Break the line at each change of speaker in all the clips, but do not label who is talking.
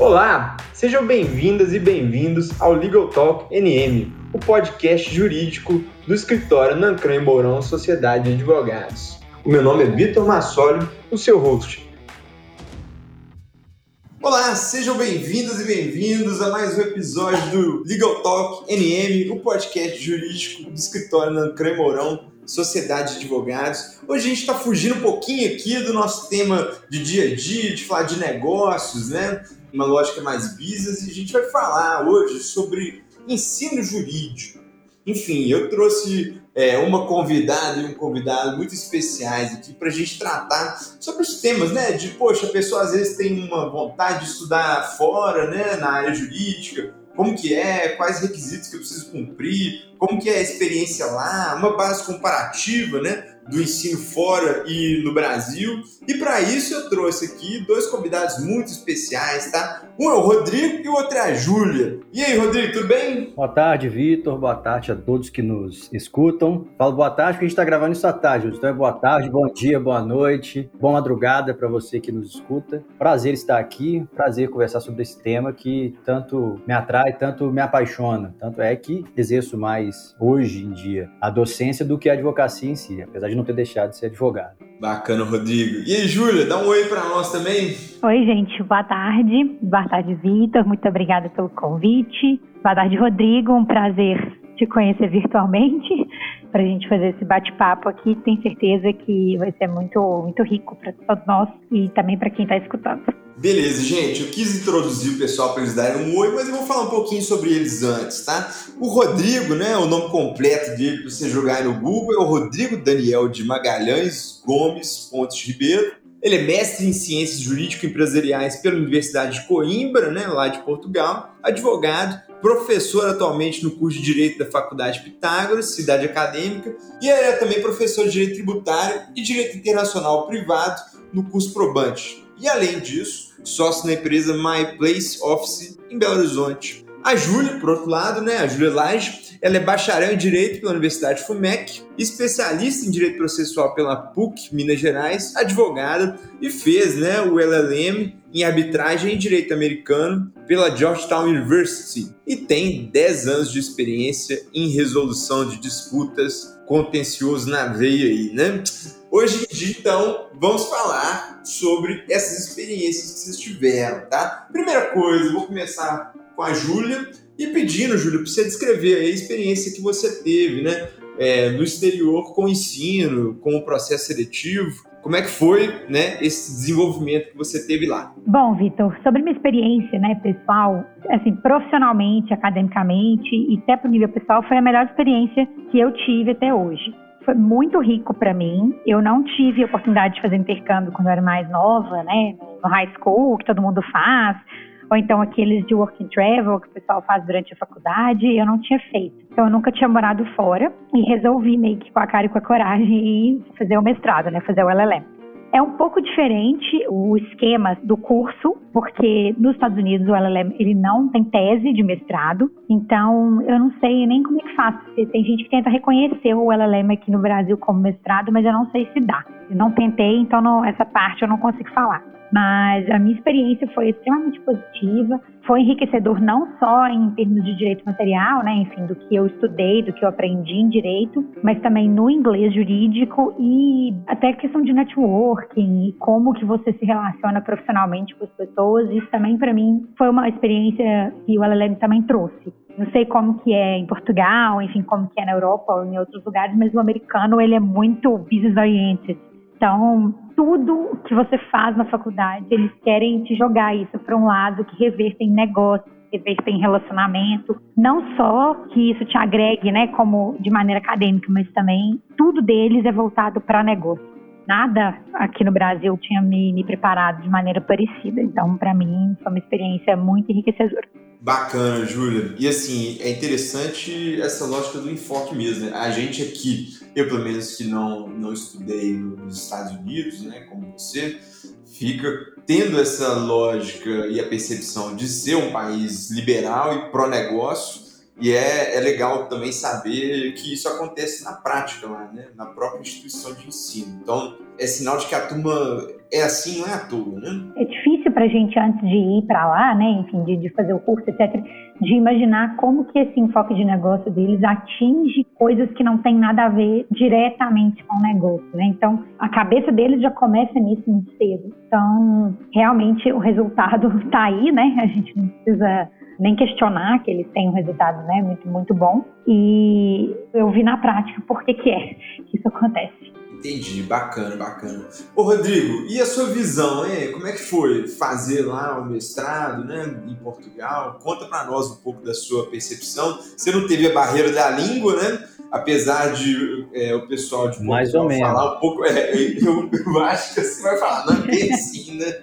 Olá, sejam bem-vindas e bem-vindos ao Legal Talk NM, o podcast jurídico do escritório Nancran Mourão Sociedade de Advogados. O meu nome é Vitor Massoli, o seu host. Olá, sejam bem-vindas e bem-vindos a mais um episódio do Legal Talk NM, o podcast jurídico do escritório Nancran Mourão Sociedade de Advogados. Hoje a gente está fugindo um pouquinho aqui do nosso tema de dia a dia, de falar de negócios, né? Uma lógica mais business, e a gente vai falar hoje sobre ensino jurídico. Enfim, eu trouxe é, uma convidada e um convidado muito especiais aqui para a gente tratar sobre os temas, né? De, poxa, a pessoa às vezes tem uma vontade de estudar fora, né? Na área jurídica, como que é, quais requisitos que eu preciso cumprir, como que é a experiência lá, uma base comparativa, né? Do ensino fora e no Brasil. E para isso eu trouxe aqui dois convidados muito especiais, tá? Um é o Rodrigo e o outro é a Júlia. E aí, Rodrigo, tudo bem?
Boa tarde, Vitor. Boa tarde a todos que nos escutam. Falo boa tarde porque a gente está gravando isso à tarde. Então é boa tarde, bom dia, boa noite, boa madrugada para você que nos escuta. Prazer estar aqui, prazer conversar sobre esse tema que tanto me atrai, tanto me apaixona. Tanto é que exerço mais hoje em dia a docência do que a advocacia em si, apesar de não ter deixado de ser advogado.
Bacana, Rodrigo. E aí, Júlia, dá um oi para nós também.
Oi, gente. Boa tarde. Boa tarde, Vitor. Muito obrigada pelo convite. Boa tarde, Rodrigo. Um prazer te conhecer virtualmente para a gente fazer esse bate-papo aqui. Tenho certeza que vai ser muito, muito rico para todos nós e também para quem está escutando.
Beleza, gente. Eu quis introduzir o pessoal para eles darem um oi, mas eu vou falar um pouquinho sobre eles antes, tá? O Rodrigo, né? O nome completo dele para você jogar no Google é o Rodrigo Daniel de Magalhães Gomes Pontes Ribeiro. Ele é mestre em ciências jurídico-empresariais pela Universidade de Coimbra, né, lá de Portugal, advogado, professor atualmente no curso de Direito da Faculdade Pitágoras, cidade acadêmica, e ele é também professor de Direito Tributário e Direito Internacional Privado no curso Probante. E além disso, sócio na empresa My Place Office em Belo Horizonte. A Júlia, por outro lado, né, a Júlia Lage, ela é bacharel em Direito pela Universidade FUMEC, especialista em Direito Processual pela PUC, Minas Gerais, advogada e fez né, o LLM em Arbitragem em Direito Americano pela Georgetown University e tem 10 anos de experiência em resolução de disputas contencioso na veia aí, né? Hoje em dia, então, vamos falar sobre essas experiências que vocês tiveram, tá? Primeira coisa, vou começar com a Júlia e pedindo, Júlia, para você descrever a experiência que você teve, né? É, no exterior com o ensino, com o processo seletivo. Como é que foi, né, esse desenvolvimento que você teve lá?
Bom, Vitor, sobre minha experiência, né, pessoal, assim, profissionalmente, academicamente e até para o nível pessoal, foi a melhor experiência que eu tive até hoje foi muito rico para mim. Eu não tive a oportunidade de fazer intercâmbio quando eu era mais nova, né? No high school, que todo mundo faz, ou então aqueles de work and travel que o pessoal faz durante a faculdade, eu não tinha feito. Então eu nunca tinha morado fora e resolvi meio que com a cara e com a coragem e fazer o mestrado, né? Fazer o LLM. É um pouco diferente o esquema do curso, porque nos Estados Unidos o LLM ele não tem tese de mestrado, então eu não sei nem como é que faz. Tem gente que tenta reconhecer o LLM aqui no Brasil como mestrado, mas eu não sei se dá. Eu não tentei, então não, essa parte eu não consigo falar. Mas a minha experiência foi extremamente positiva, foi enriquecedor não só em termos de direito material, né, enfim, do que eu estudei, do que eu aprendi em direito, mas também no inglês jurídico e até questão de networking e como que você se relaciona profissionalmente com as pessoas. Isso também para mim foi uma experiência que o LLM também trouxe. Não sei como que é em Portugal, enfim, como que é na Europa ou em outros lugares, mas o americano ele é muito business oriented. Então, tudo que você faz na faculdade, eles querem te jogar isso para um lado que reverta em negócio, reverta em relacionamento. Não só que isso te agregue, né, como de maneira acadêmica, mas também tudo deles é voltado para negócio. Nada aqui no Brasil tinha me, me preparado de maneira parecida. Então, para mim, foi uma experiência muito enriquecedora.
Bacana, Júlia. E assim, é interessante essa lógica do enfoque mesmo. Né? A gente aqui eu, pelo menos, que não, não estudei nos Estados Unidos, né, como você, fica tendo essa lógica e a percepção de ser um país liberal e pró-negócio, e é, é legal também saber que isso acontece na prática lá, né? na própria instituição de ensino. Então, é sinal de que a turma é assim, não é à toa, né?
É para a gente antes de ir para lá, né, enfim, de, de, fazer o curso, etc., de imaginar como que esse enfoque de negócio deles atinge coisas que não tem nada a ver diretamente com o negócio, né? Então, a cabeça deles já começa nisso muito cedo. Então, realmente o resultado está aí, né? A gente não precisa nem questionar que eles têm um resultado, né, muito muito bom. E eu vi na prática por que que é que isso acontece.
Entendi, bacana, bacana. Ô Rodrigo, e a sua visão, hein? Como é que foi fazer lá o mestrado, né, em Portugal? Conta para nós um pouco da sua percepção. Você não teve a barreira da língua, né? Apesar de é, o pessoal de
Mais ou menos.
falar um pouco, é, eu, eu, acho que você vai falar, não é assim, né?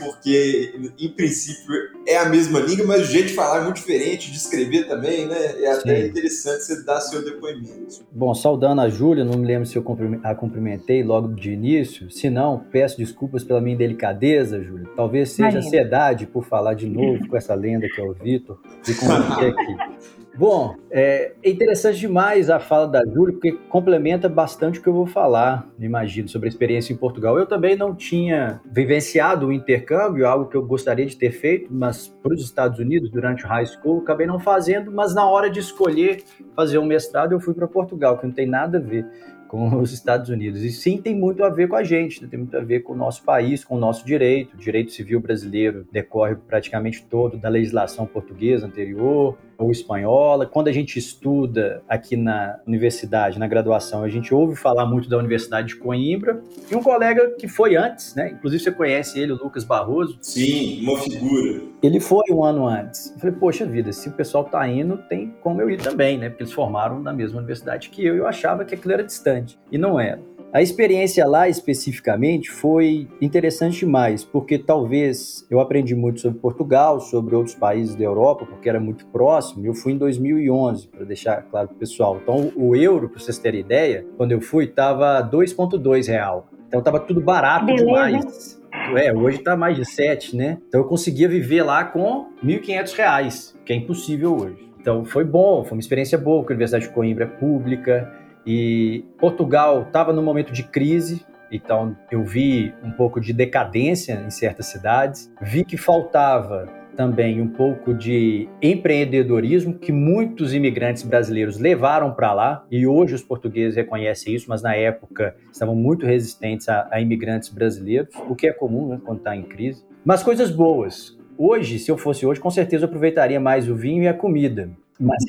Porque, em princípio, é a mesma língua, mas o jeito de falar é muito diferente, de escrever também, né? É até Sim. interessante você dar seu depoimento.
Bom, saudando a Júlia, não me lembro se eu a cumprimentei logo de início. Se não, peço desculpas pela minha delicadeza, Júlia. Talvez seja ansiedade por falar de novo com essa lenda que é o Vitor e com você aqui. Bom, é interessante demais a fala da Júlia, porque complementa bastante o que eu vou falar, imagino, sobre a experiência em Portugal. Eu também não tinha vivenciado o intercâmbio, algo que eu gostaria de ter feito, mas para os Estados Unidos, durante o high school, acabei não fazendo, mas na hora de escolher fazer um mestrado, eu fui para Portugal, que não tem nada a ver com os Estados Unidos. E sim, tem muito a ver com a gente, né? tem muito a ver com o nosso país, com o nosso direito. O direito civil brasileiro decorre praticamente todo da legislação portuguesa anterior ou espanhola. Quando a gente estuda aqui na universidade, na graduação, a gente ouve falar muito da Universidade de Coimbra. E um colega que foi antes, né? Inclusive você conhece ele, o Lucas Barroso.
Sim, uma figura.
Ele foi um ano antes. Eu falei, poxa vida, se o pessoal tá indo, tem como eu ir também, né? Porque eles formaram na mesma universidade que eu e eu achava que aquilo era distante. E não era. A experiência lá especificamente foi interessante demais, porque talvez eu aprendi muito sobre Portugal, sobre outros países da Europa, porque era muito próximo. Eu fui em 2011, para deixar claro para o pessoal. Então, o euro, para vocês terem ideia, quando eu fui, estava 2,2 real. Então, estava tudo barato Beleza. demais. É, hoje está mais de 7, né? Então, eu conseguia viver lá com 1.500 reais, que é impossível hoje. Então, foi bom, foi uma experiência boa, porque a Universidade de Coimbra é pública, e Portugal estava num momento de crise, então eu vi um pouco de decadência em certas cidades, vi que faltava também um pouco de empreendedorismo que muitos imigrantes brasileiros levaram para lá e hoje os portugueses reconhecem isso, mas na época estavam muito resistentes a, a imigrantes brasileiros, o que é comum né, quando está em crise. Mas coisas boas. Hoje, se eu fosse hoje, com certeza eu aproveitaria mais o vinho e a comida, mas,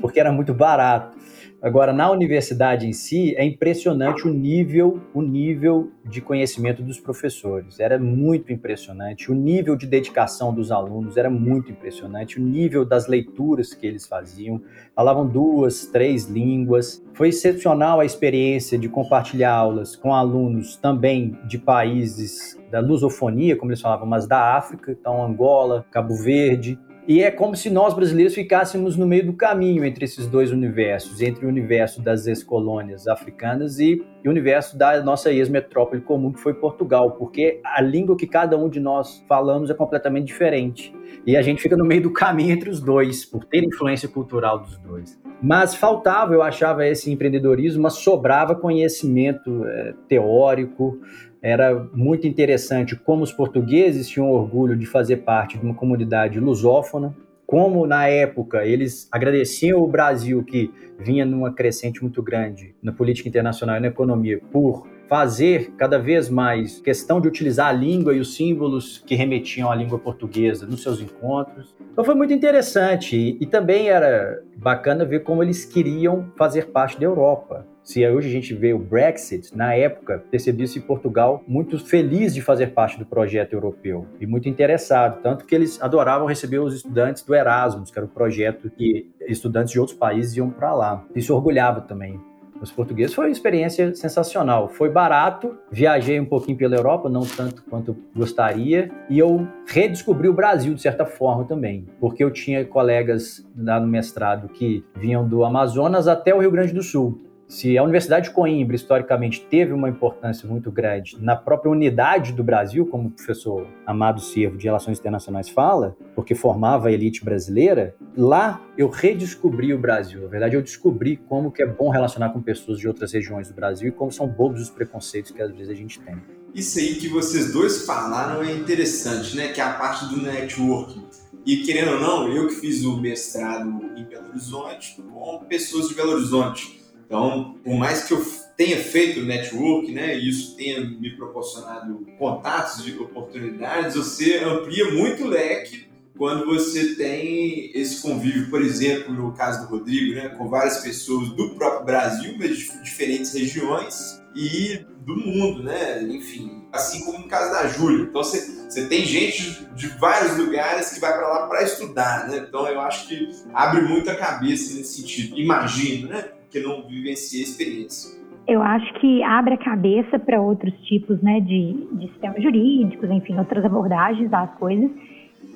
porque era muito barato. Agora, na universidade em si, é impressionante o nível, o nível de conhecimento dos professores. Era muito impressionante. O nível de dedicação dos alunos era muito impressionante. O nível das leituras que eles faziam. Falavam duas, três línguas. Foi excepcional a experiência de compartilhar aulas com alunos também de países da lusofonia, como eles falavam, mas da África, então Angola, Cabo Verde, e é como se nós brasileiros ficássemos no meio do caminho entre esses dois universos, entre o universo das ex-colônias africanas e o universo da nossa ex-metrópole comum, que foi Portugal, porque a língua que cada um de nós falamos é completamente diferente. E a gente fica no meio do caminho entre os dois, por ter influência cultural dos dois. Mas faltava, eu achava, esse empreendedorismo, mas sobrava conhecimento é, teórico, era muito interessante como os portugueses tinham orgulho de fazer parte de uma comunidade lusófona, como na época eles agradeciam o Brasil que vinha numa crescente muito grande na política internacional e na economia por fazer cada vez mais questão de utilizar a língua e os símbolos que remetiam à língua portuguesa nos seus encontros. Então foi muito interessante e, e também era bacana ver como eles queriam fazer parte da Europa. Se hoje a gente vê o Brexit, na época percebia-se Portugal muito feliz de fazer parte do projeto europeu e muito interessado, tanto que eles adoravam receber os estudantes do Erasmus, que era o projeto que estudantes de outros países iam para lá. Isso orgulhava também os portugueses. Foi uma experiência sensacional. Foi barato, viajei um pouquinho pela Europa, não tanto quanto gostaria, e eu redescobri o Brasil de certa forma também, porque eu tinha colegas lá no mestrado que vinham do Amazonas até o Rio Grande do Sul se a Universidade de Coimbra, historicamente, teve uma importância muito grande na própria unidade do Brasil, como o professor Amado Servo de Relações Internacionais fala, porque formava a elite brasileira, lá eu redescobri o Brasil. Na verdade, eu descobri como que é bom relacionar com pessoas de outras regiões do Brasil e como são bobos os preconceitos que às vezes a gente tem.
Isso aí que vocês dois falaram é interessante, né? Que é a parte do networking. E querendo ou não, eu que fiz o mestrado em Belo Horizonte com pessoas de Belo Horizonte. Então, por mais que eu tenha feito network, né, e isso tenha me proporcionado contatos de oportunidades, você amplia muito o leque quando você tem esse convívio, por exemplo, no caso do Rodrigo, né, com várias pessoas do próprio Brasil, mas de diferentes regiões e do mundo, né? Enfim, assim como no caso da Júlia. Então você, você tem gente de vários lugares que vai para lá para estudar, né? Então eu acho que abre muito a cabeça nesse sentido. Imagino, né? Porque não vivencia a experiência.
Eu acho que abre a cabeça para outros tipos, né, de, de sistemas jurídicos, enfim, outras abordagens das coisas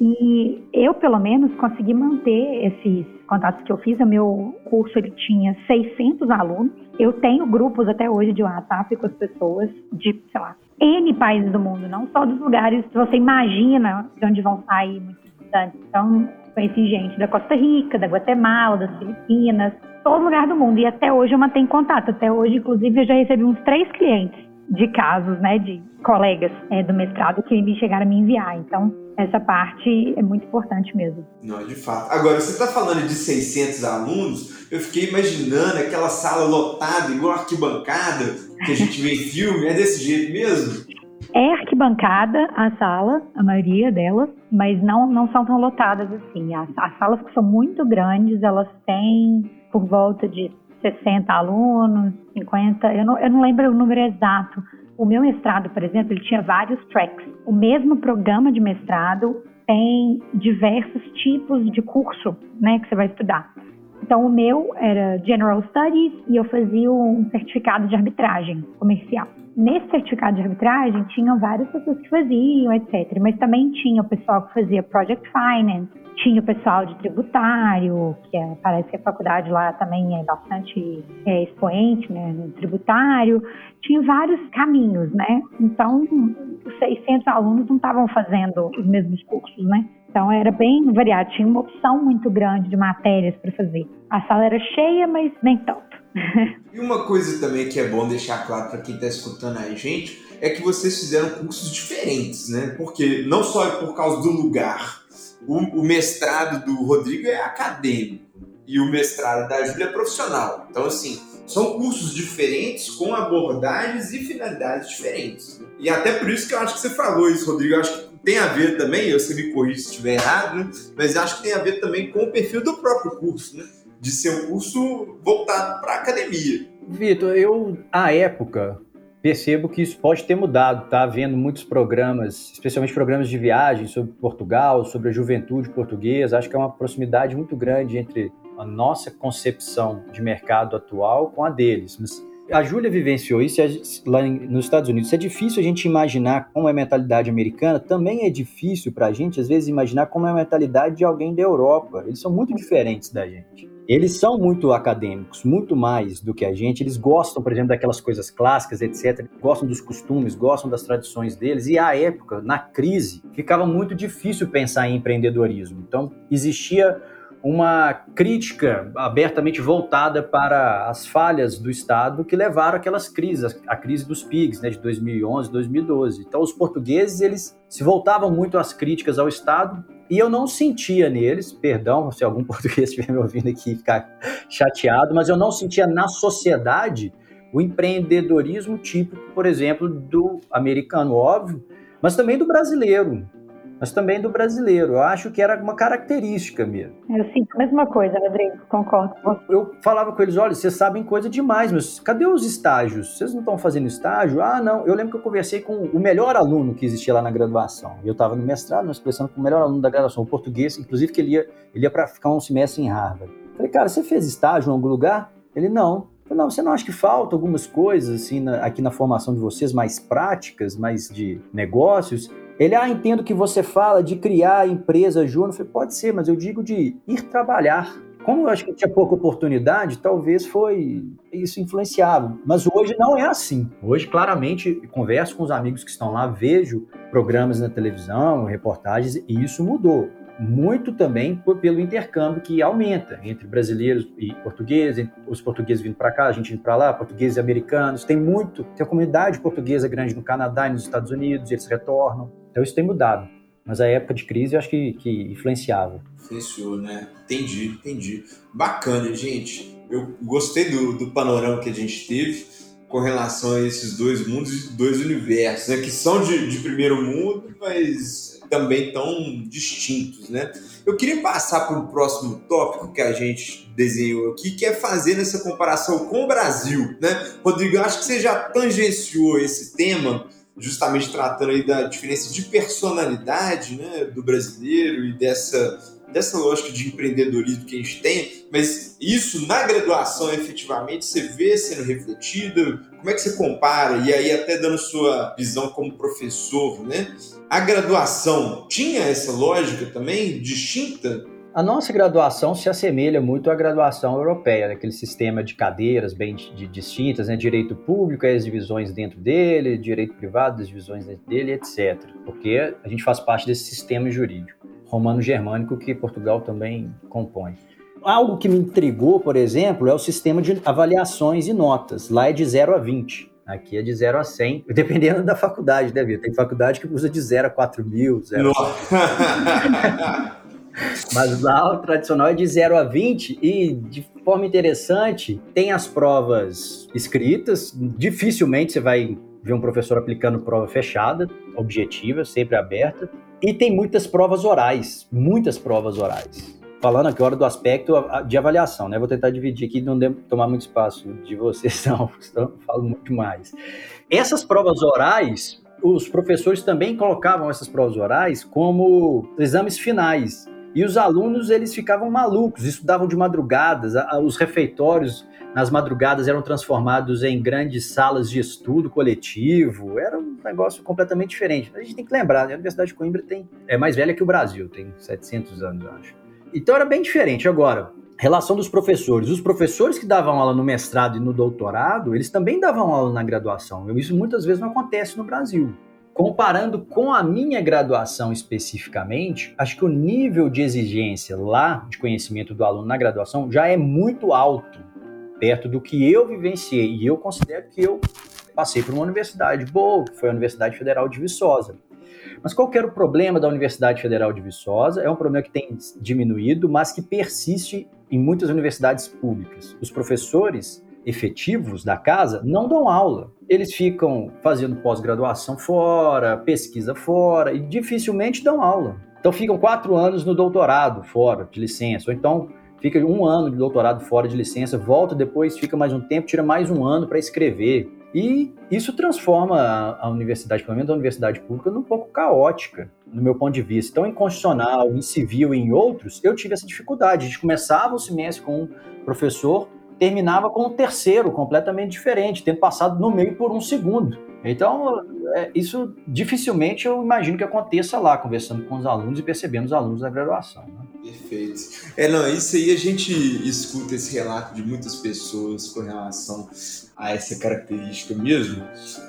e eu, pelo menos, consegui manter esses contatos que eu fiz. O meu curso ele tinha 600 alunos. Eu tenho grupos até hoje de WhatsApp com as pessoas de, sei lá, N países do mundo, não só dos lugares que você imagina de onde vão sair muitos estudantes. Então, conheci gente da Costa Rica, da Guatemala, das Filipinas, todo lugar do mundo. E até hoje eu mantenho contato. Até hoje, inclusive, eu já recebi uns três clientes de casos, né, de colegas é, do mestrado que me chegaram a me enviar. Então, essa parte é muito importante mesmo.
Não, de fato. Agora, você está falando de 600 alunos, eu fiquei imaginando aquela sala lotada, igual arquibancada, que a gente vê em filme, é desse jeito mesmo?
É arquibancada a sala, a maioria delas, mas não, não são tão lotadas assim. As, as salas que são muito grandes, elas têm por volta de 60 alunos, 50, eu não, eu não lembro o número exato, o meu mestrado, por exemplo, ele tinha vários tracks. O mesmo programa de mestrado tem diversos tipos de curso, né, que você vai estudar. Então, o meu era General Studies e eu fazia um certificado de arbitragem comercial. Nesse certificado de arbitragem, tinham várias pessoas que faziam, etc. Mas também tinha o pessoal que fazia Project Finance, tinha o pessoal de tributário, que é, parece que a faculdade lá também é bastante é, expoente né, no tributário. Tinha vários caminhos, né? Então, os 600 alunos não estavam fazendo os mesmos cursos, né? Então, era bem variado. Tinha uma opção muito grande de matérias para fazer. A sala era cheia, mas nem tanto.
e uma coisa também que é bom deixar claro para quem está escutando a gente é que vocês fizeram cursos diferentes, né? Porque não só é por causa do lugar, o, o mestrado do Rodrigo é acadêmico e o mestrado da Júlia é profissional. Então, assim, são cursos diferentes com abordagens e finalidades diferentes. E até por isso que eu acho que você falou isso, Rodrigo. Eu acho que tem a ver também, eu sei me corrija se estiver errado, né? mas acho que tem a ver também com o perfil do próprio curso, né? de ser um curso voltado para a academia.
Vitor, eu, à época, percebo que isso pode ter mudado. Está havendo muitos programas, especialmente programas de viagem sobre Portugal, sobre a juventude portuguesa. Acho que é uma proximidade muito grande entre a nossa concepção de mercado atual com a deles. Mas a Júlia vivenciou isso lá nos Estados Unidos. é difícil a gente imaginar como é a mentalidade americana. Também é difícil para a gente, às vezes, imaginar como é a mentalidade de alguém da Europa. Eles são muito diferentes da gente. Eles são muito acadêmicos, muito mais do que a gente. Eles gostam, por exemplo, daquelas coisas clássicas, etc. Gostam dos costumes, gostam das tradições deles. E à época, na crise, ficava muito difícil pensar em empreendedorismo. Então, existia uma crítica abertamente voltada para as falhas do Estado que levaram aquelas crises, a crise dos PIGs, né, de 2011, 2012. Então, os portugueses eles se voltavam muito às críticas ao Estado e eu não sentia neles, perdão se algum português estiver me ouvindo aqui ficar chateado, mas eu não sentia na sociedade o empreendedorismo típico, por exemplo, do americano, óbvio, mas também do brasileiro mas também do brasileiro. Eu acho que era uma característica mesmo.
Eu sinto a mesma coisa, Rodrigo, concordo.
Eu falava com eles: olha, vocês sabem coisa demais, mas cadê os estágios? Vocês não estão fazendo estágio? Ah, não. Eu lembro que eu conversei com o melhor aluno que existia lá na graduação. Eu estava no mestrado, nós conversando com o melhor aluno da graduação, o português, inclusive que ele ia, ele ia para ficar um semestre em Harvard. Falei, cara, você fez estágio em algum lugar? Ele, não. Falei, não, você não acha que falta algumas coisas assim na, aqui na formação de vocês mais práticas, mais de negócios? Ele, ah, entendo que você fala de criar empresa júnior. Eu falei, pode ser, mas eu digo de ir trabalhar. Como eu acho que tinha pouca oportunidade, talvez foi isso influenciado. Mas hoje não é assim. Hoje, claramente, converso com os amigos que estão lá, vejo programas na televisão, reportagens, e isso mudou. muito também pelo intercâmbio que aumenta entre brasileiros e portugueses, os portugueses vindo para cá, a gente indo para lá, portugueses e americanos. Tem muito, tem uma comunidade portuguesa grande no Canadá e nos Estados Unidos, eles retornam. Então isso tem mudado. Mas a época de crise eu acho que, que influenciava.
Influenciou, né? Entendi, entendi. Bacana, gente. Eu gostei do, do panorama que a gente teve com relação a esses dois mundos, dois universos, né? Que são de, de primeiro mundo, mas também tão distintos, né? Eu queria passar para o próximo tópico que a gente desenhou aqui, que é fazer essa comparação com o Brasil, né? Rodrigo, acho que você já tangenciou esse tema justamente tratando aí da diferença de personalidade né, do brasileiro e dessa, dessa lógica de empreendedorismo que a gente tem, mas isso na graduação efetivamente você vê sendo refletido, como é que você compara, e aí até dando sua visão como professor, né? A graduação tinha essa lógica também distinta
a nossa graduação se assemelha muito à graduação europeia, aquele sistema de cadeiras bem de, distintas, né? direito público, as divisões dentro dele, direito privado, as divisões dentro dele, etc. Porque a gente faz parte desse sistema jurídico romano-germânico que Portugal também compõe. Algo que me intrigou, por exemplo, é o sistema de avaliações e notas. Lá é de 0 a 20. Aqui é de 0 a 100, dependendo da faculdade, né, Vitor? Tem faculdade que usa de 0 a 4 mil, 0 a... Mas lá o tradicional é de 0 a 20 e, de forma interessante, tem as provas escritas. Dificilmente você vai ver um professor aplicando prova fechada, objetiva, sempre aberta. E tem muitas provas orais, muitas provas orais. Falando aqui agora do aspecto de avaliação, né? Vou tentar dividir aqui, não tomar muito espaço de vocês, não, senão eu falo muito mais. Essas provas orais, os professores também colocavam essas provas orais como exames finais. E os alunos, eles ficavam malucos, estudavam de madrugadas, os refeitórios nas madrugadas eram transformados em grandes salas de estudo coletivo, era um negócio completamente diferente. A gente tem que lembrar, né? a Universidade de Coimbra tem, é mais velha que o Brasil, tem 700 anos, eu acho. Então era bem diferente. Agora, relação dos professores. Os professores que davam aula no mestrado e no doutorado, eles também davam aula na graduação. Isso muitas vezes não acontece no Brasil. Comparando com a minha graduação especificamente, acho que o nível de exigência lá de conhecimento do aluno na graduação já é muito alto, perto do que eu vivenciei. E eu considero que eu passei por uma universidade boa, que foi a Universidade Federal de Viçosa. Mas qual que era o problema da Universidade Federal de Viçosa? É um problema que tem diminuído, mas que persiste em muitas universidades públicas. Os professores efetivos da casa não dão aula. Eles ficam fazendo pós-graduação fora, pesquisa fora e dificilmente dão aula. Então ficam quatro anos no doutorado fora de licença, ou então fica um ano de doutorado fora de licença, volta depois, fica mais um tempo, tira mais um ano para escrever. E isso transforma a, universidade, pelo menos a universidade pública, num pouco caótica, no meu ponto de vista. Então, em constitucional, em civil e em outros, eu tive essa dificuldade. A gente começava o semestre com um professor terminava com um terceiro completamente diferente, tendo passado no meio por um segundo. Então, é, isso dificilmente eu imagino que aconteça lá, conversando com os alunos e percebendo os alunos da graduação. Né?
Perfeito. É, não, isso aí a gente escuta esse relato de muitas pessoas com relação a essa característica mesmo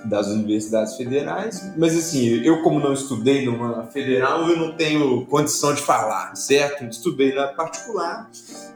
das universidades federais, mas assim, eu como não estudei numa federal, eu não tenho condição de falar, certo? Estudei na particular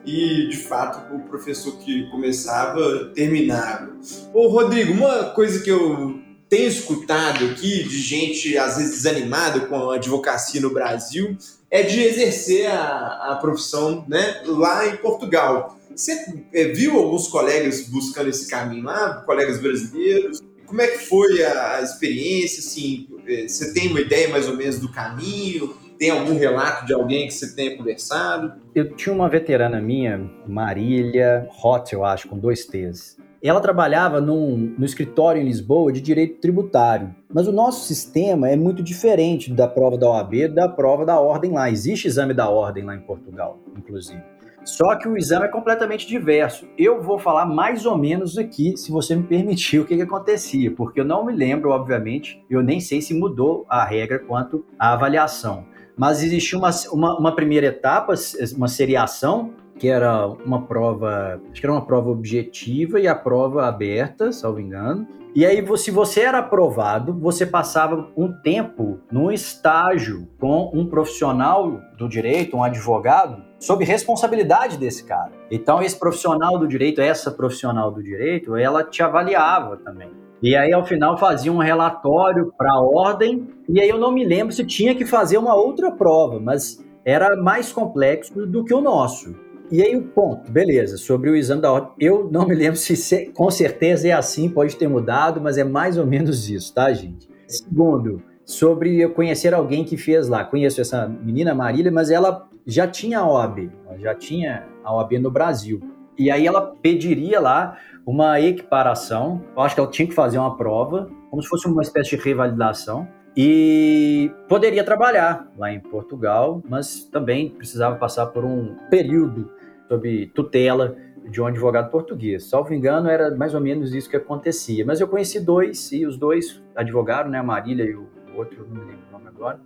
e, de fato, o professor que começava, terminava. Ô, Rodrigo, uma coisa que eu tenho escutado aqui de gente, às vezes, desanimada com a advocacia no Brasil, é de exercer a, a profissão né, lá em Portugal. Você é, viu alguns colegas buscando esse caminho lá, colegas brasileiros? Como é que foi a, experiência? Assim, é, você tem uma ideia mais ou menos do caminho? Tem algum relato de alguém que você tenha conversado?
Eu tinha uma veterana minha, Marília Hot, eu acho, com dois T's. Ela trabalhava num, no escritório em Lisboa de direito tributário. Mas o nosso sistema é muito diferente da prova da OAB da prova da ordem lá. Existe exame da ordem lá em Portugal, inclusive. Só que o exame é completamente diverso. Eu vou falar mais ou menos aqui, se você me permitir, o que, que acontecia, porque eu não me lembro, obviamente, eu nem sei se mudou a regra quanto à avaliação. Mas existia uma, uma, uma primeira etapa, uma seriação, que era uma prova, acho que era uma prova objetiva e a prova aberta, salvo engano. E aí, se você era aprovado, você passava um tempo num estágio com um profissional do direito, um advogado, sob responsabilidade desse cara. Então, esse profissional do direito, essa profissional do direito, ela te avaliava também. E aí, ao final, fazia um relatório para a ordem, e aí eu não me lembro se tinha que fazer uma outra prova, mas era mais complexo do que o nosso. E aí o ponto, beleza, sobre o exame da ordem, eu não me lembro se com certeza é assim, pode ter mudado, mas é mais ou menos isso, tá, gente? Segundo, sobre eu conhecer alguém que fez lá. Conheço essa menina Marília, mas ela já tinha a OAB, já tinha a OAB no Brasil. E aí ela pediria lá uma equiparação, eu acho que ela tinha que fazer uma prova, como se fosse uma espécie de revalidação, e poderia trabalhar lá em Portugal, mas também precisava passar por um período sob tutela de um advogado português. Salvo engano, era mais ou menos isso que acontecia. Mas eu conheci dois, e os dois advogaram, né, a Marília e o outro, não me lembro o nome agora,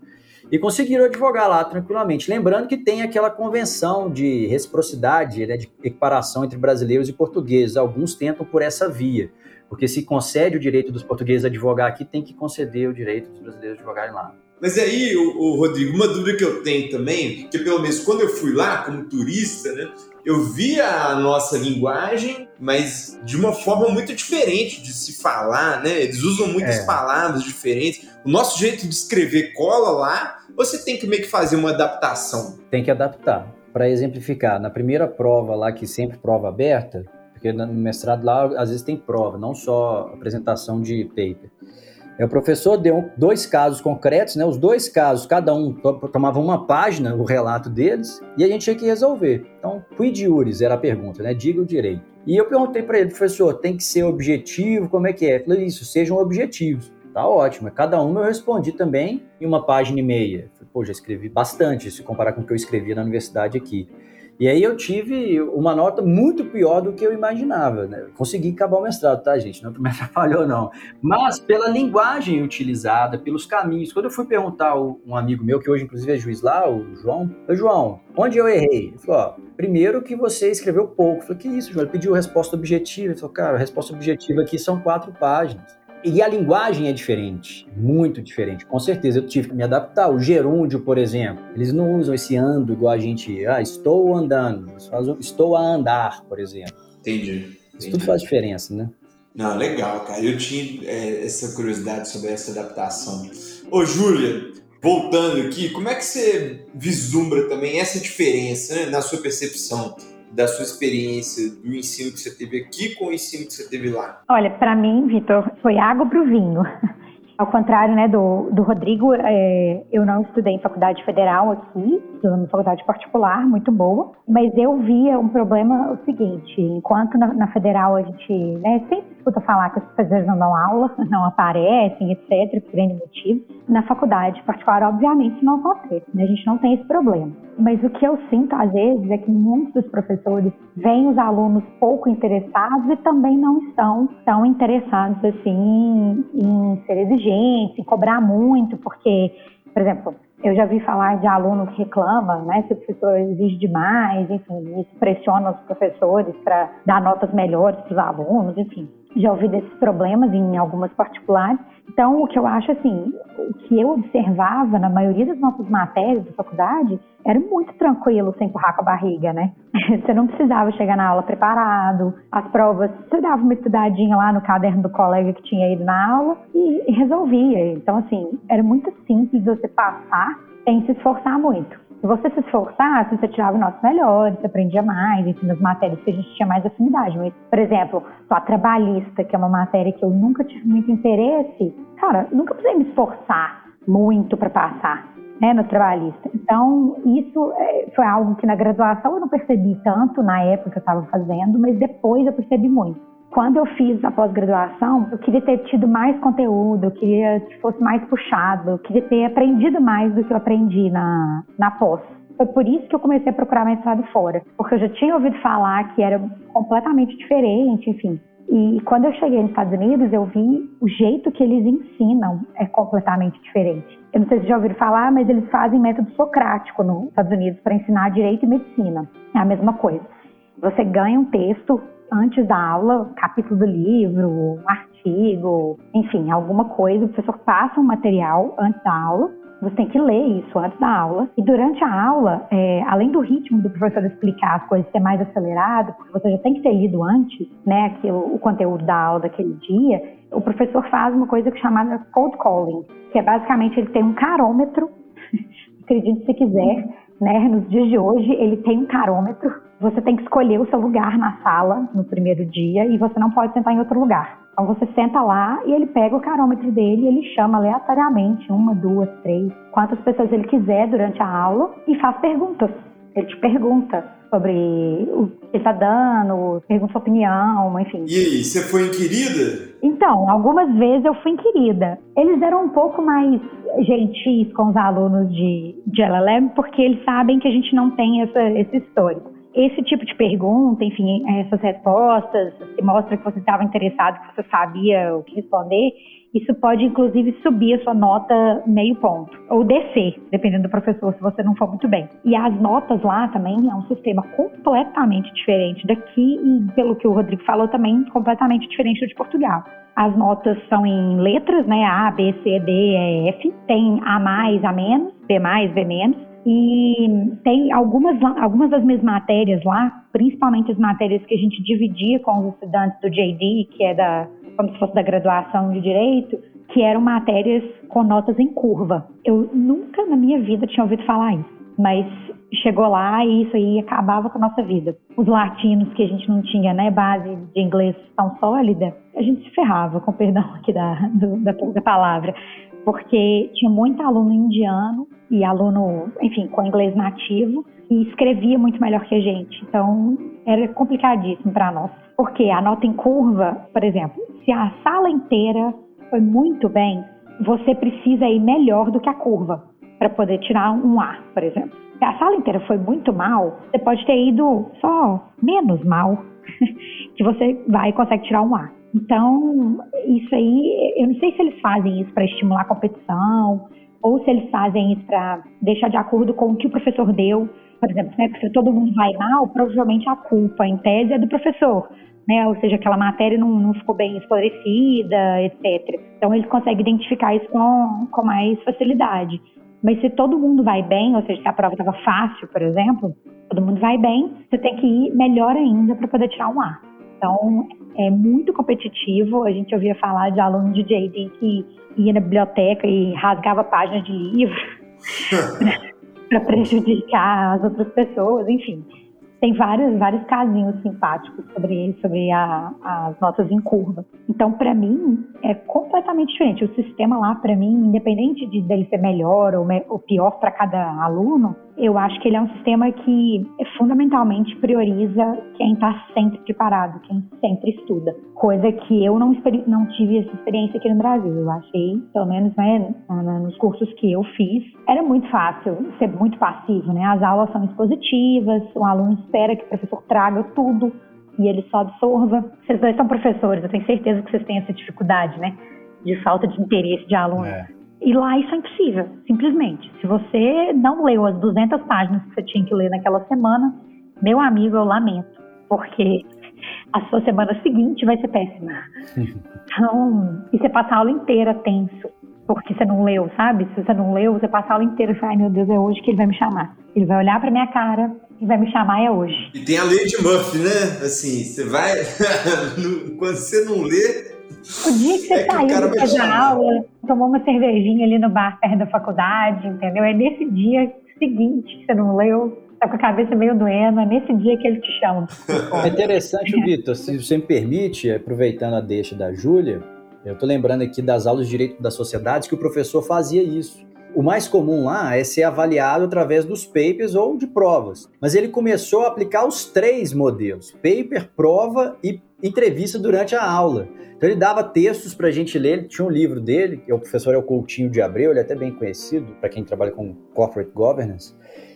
e conseguiram advogar lá tranquilamente. Lembrando que tem aquela convenção de reciprocidade, né, de equiparação entre brasileiros e portugueses. Alguns tentam por essa via, porque se concede o direito dos portugueses a advogar aqui, tem que conceder o direito dos brasileiros advogarem lá.
Mas aí, o, Rodrigo, uma dúvida que eu tenho também, que pelo menos quando eu fui lá como turista, né, eu via a nossa linguagem, mas de uma forma muito diferente de se falar, né? Eles usam muitas é. palavras diferentes. O nosso jeito de escrever cola lá, você tem que meio que fazer uma adaptação.
Tem que adaptar. Para exemplificar, na primeira prova lá, que sempre prova aberta, porque no mestrado lá às vezes tem prova, não só apresentação de paper. É, o professor deu dois casos concretos, né? Os dois casos, cada um tomava uma página, o relato deles, e a gente tinha que resolver. Então, quid iuris era a pergunta, né? Diga o direito. E eu perguntei para ele, professor, tem que ser objetivo? Como é que é? Ele falou, isso, sejam objetivos. Tá ótimo. Cada uma eu respondi também em uma página e meia. Pô, já escrevi bastante, se comparar com o que eu escrevia na universidade aqui. E aí eu tive uma nota muito pior do que eu imaginava. Né? Consegui acabar o mestrado, tá, gente? Não me atrapalhou, não. Mas pela linguagem utilizada, pelos caminhos. Quando eu fui perguntar a um amigo meu, que hoje inclusive é juiz lá, o João, eu, João, onde eu errei? Ele falou, ó, primeiro que você escreveu pouco. Eu falei, que isso, João? Ele pediu resposta objetiva. Ele falou, cara, a resposta objetiva aqui são quatro páginas. E a linguagem é diferente, muito diferente. Com certeza eu tive que me adaptar. O gerúndio, por exemplo, eles não usam esse ando igual a gente. Ah, estou andando. Eles fazem estou a andar, por exemplo.
Entendi.
Isso tudo faz diferença, né?
Não, legal, cara. Eu tinha é, essa curiosidade sobre essa adaptação. Ô, Júlia, voltando aqui, como é que você vislumbra também essa diferença né, na sua percepção da sua experiência do ensino que você teve aqui com o ensino que você teve lá?
Olha, para mim, Vitor, foi água para o vinho. Ao contrário né, do, do Rodrigo, é, eu não estudei em faculdade federal aqui, estudei em faculdade particular, muito boa, mas eu via um problema o seguinte, enquanto na, na federal a gente né, sempre escuta falar que os professores não dão aula, não aparecem, etc., por N motivos, na faculdade particular, obviamente, não acontece, né, a gente não tem esse problema. Mas o que eu sinto, às vezes, é que muitos dos professores veem os alunos pouco interessados e também não estão tão interessados, assim, em, em ser exigentes exigente, em cobrar muito, porque, por exemplo, eu já vi falar de aluno que reclama, né, se o professor exige demais, enfim, isso pressiona os professores para dar notas melhores para os alunos, enfim. Já ouvi desses problemas em algumas particulares. Então, o que eu acho assim, o que eu observava na maioria das nossas matérias da faculdade era muito tranquilo sem empurrar com a barriga, né? Você não precisava chegar na aula preparado, as provas, você dava uma estudadinha lá no caderno do colega que tinha ido na aula e, resolvia. Então, assim, era muito simples você passar sem se esforçar muito. Se você se esforçasse, você tirava notas melhores, você aprendia mais, enfim, nas matérias que a gente tinha mais afinidade. Mas, por exemplo, a trabalhista, que é uma matéria que eu nunca tive muito interesse, cara, nunca precisei me esforçar muito para passar. Né, no trabalhista. Então, isso é, foi algo que na graduação eu não percebi tanto na época que eu estava fazendo, mas depois eu percebi muito. Quando eu fiz a pós-graduação, eu queria ter tido mais conteúdo, eu queria que fosse mais puxado, eu queria ter aprendido mais do que eu aprendi na, na pós. Foi por isso que eu comecei a procurar mestrado fora, porque eu já tinha ouvido falar que era completamente diferente, enfim. E quando eu cheguei nos Estados Unidos, eu vi o jeito que eles ensinam é completamente diferente. Eu não sei se já ouviram falar, mas eles fazem método socrático nos Estados Unidos para ensinar direito e medicina. É a mesma coisa. Você ganha um texto antes da aula, capítulo do livro, um artigo, enfim, alguma coisa. O professor passa um material antes da aula você tem que ler isso antes da aula. E durante a aula, é, além do ritmo do professor explicar as coisas ser mais acelerado, porque você já tem que ter lido antes, né, aquilo, o conteúdo da aula daquele dia, o professor faz uma coisa que chamada cold calling, que é basicamente ele tem um carômetro, acredite se quiser, né, nos dias de hoje ele tem um carômetro. Você tem que escolher o seu lugar na sala no primeiro dia e você não pode sentar em outro lugar. Então você senta lá e ele pega o carômetro dele e ele chama aleatoriamente uma, duas, três, quantas pessoas ele quiser durante a aula e faz perguntas. Ele te pergunta sobre o que está dando, pergunta sua opinião, enfim.
E aí, você foi inquirida?
Então, algumas vezes eu fui inquirida. Eles eram um pouco mais gentis com os alunos de, de LLM porque eles sabem que a gente não tem essa, esse histórico esse tipo de pergunta, enfim, essas respostas, se mostra que você estava interessado, que você sabia o que responder, isso pode inclusive subir a sua nota meio ponto, ou descer, dependendo do professor, se você não for muito bem. E as notas lá também é um sistema completamente diferente daqui e, pelo que o Rodrigo falou, também completamente diferente do de Portugal. As notas são em letras, né? A, B, C, D, E, F. Tem A mais, A menos, B mais, B menos e tem algumas, algumas das minhas matérias lá, principalmente as matérias que a gente dividia com os estudantes do JD, que é da, como se fosse da graduação de Direito, que eram matérias com notas em curva. Eu nunca na minha vida tinha ouvido falar isso, mas chegou lá e isso aí acabava com a nossa vida. Os latinos que a gente não tinha, né, base de inglês tão sólida, a gente se ferrava, com perdão aqui da, do, da, da palavra, porque tinha muito aluno indiano e aluno, enfim, com inglês nativo e escrevia muito melhor que a gente. Então, era complicadíssimo para nós. Porque a nota em curva, por exemplo, se a sala inteira foi muito bem, você precisa ir melhor do que a curva para poder tirar um A, por exemplo. Se a sala inteira foi muito mal, você pode ter ido só menos mal, que você vai e consegue tirar um A. Então, isso aí, eu não sei se eles fazem isso para estimular a competição, ou se eles fazem isso para deixar de acordo com o que o professor deu. Por exemplo, né, se todo mundo vai mal, provavelmente a culpa, em tese, é do professor. Né? Ou seja, aquela matéria não, não ficou bem esclarecida, etc. Então, eles conseguem identificar isso com, com mais facilidade. Mas se todo mundo vai bem, ou seja, se a prova estava fácil, por exemplo, todo mundo vai bem, você tem que ir melhor ainda para poder tirar um A. Então, é muito competitivo. A gente ouvia falar de aluno de JD que ia na biblioteca e rasgava páginas de livro para prejudicar as outras pessoas, enfim. Tem vários, vários casinhos simpáticos sobre, sobre a, as notas em curva. Então, para mim, é completamente diferente. O sistema lá, para mim, independente de dele ser melhor ou, me, ou pior para cada aluno, eu acho que ele é um sistema que fundamentalmente prioriza quem está sempre preparado, quem sempre estuda. Coisa que eu não, não tive essa experiência aqui no Brasil. Eu achei, pelo menos né, nos cursos que eu fiz, era muito fácil ser muito passivo. Né? As aulas são expositivas, o aluno espera que o professor traga tudo e ele só absorva. Vocês dois são professores, eu tenho certeza que vocês têm essa dificuldade, né? De falta de interesse de aluno. É. E lá isso é impossível, simplesmente. Se você não leu as 200 páginas que você tinha que ler naquela semana, meu amigo, eu lamento, porque a sua semana seguinte vai ser péssima. Então, e você passa a aula inteira tenso, porque você não leu, sabe? Se você não leu, você passa a aula inteira e fala, ai meu Deus, é hoje que ele vai me chamar. Ele vai olhar pra minha cara e vai me chamar, é hoje.
E tem a lei de Murphy, né? Assim, você vai. Quando você não lê,
o dia que você é saiu fazer aula, tomou uma cervejinha ali no bar perto da faculdade, entendeu? É nesse dia seguinte que você não leu, tá com a cabeça meio doendo, é nesse dia que ele te chama.
É interessante, Vitor, se você me permite, aproveitando a deixa da Júlia, eu tô lembrando aqui das aulas de Direito da Sociedade que o professor fazia isso. o mais comum lá é ser avaliado através dos papers ou de provas. Mas ele começou a aplicar os três modelos: paper, prova e entrevista durante a aula. Então ele dava textos para a gente ler, ele tinha um livro dele, que é o professor é o Coutinho de Abreu, ele é até bem conhecido para quem trabalha com corporate governance.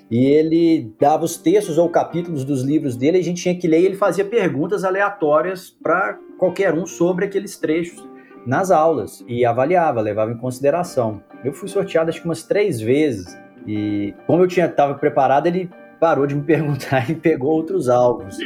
E ele dava os textos ou capítulos dos livros dele, a gente tinha que ler e ele fazia perguntas aleatórias para qualquer um sobre aqueles trechos nas aulas e avaliava, levava em consideração. Eu fui sorteado acho que umas três vezes e como eu tinha estava preparado, ele parou de me perguntar e pegou outros alvos.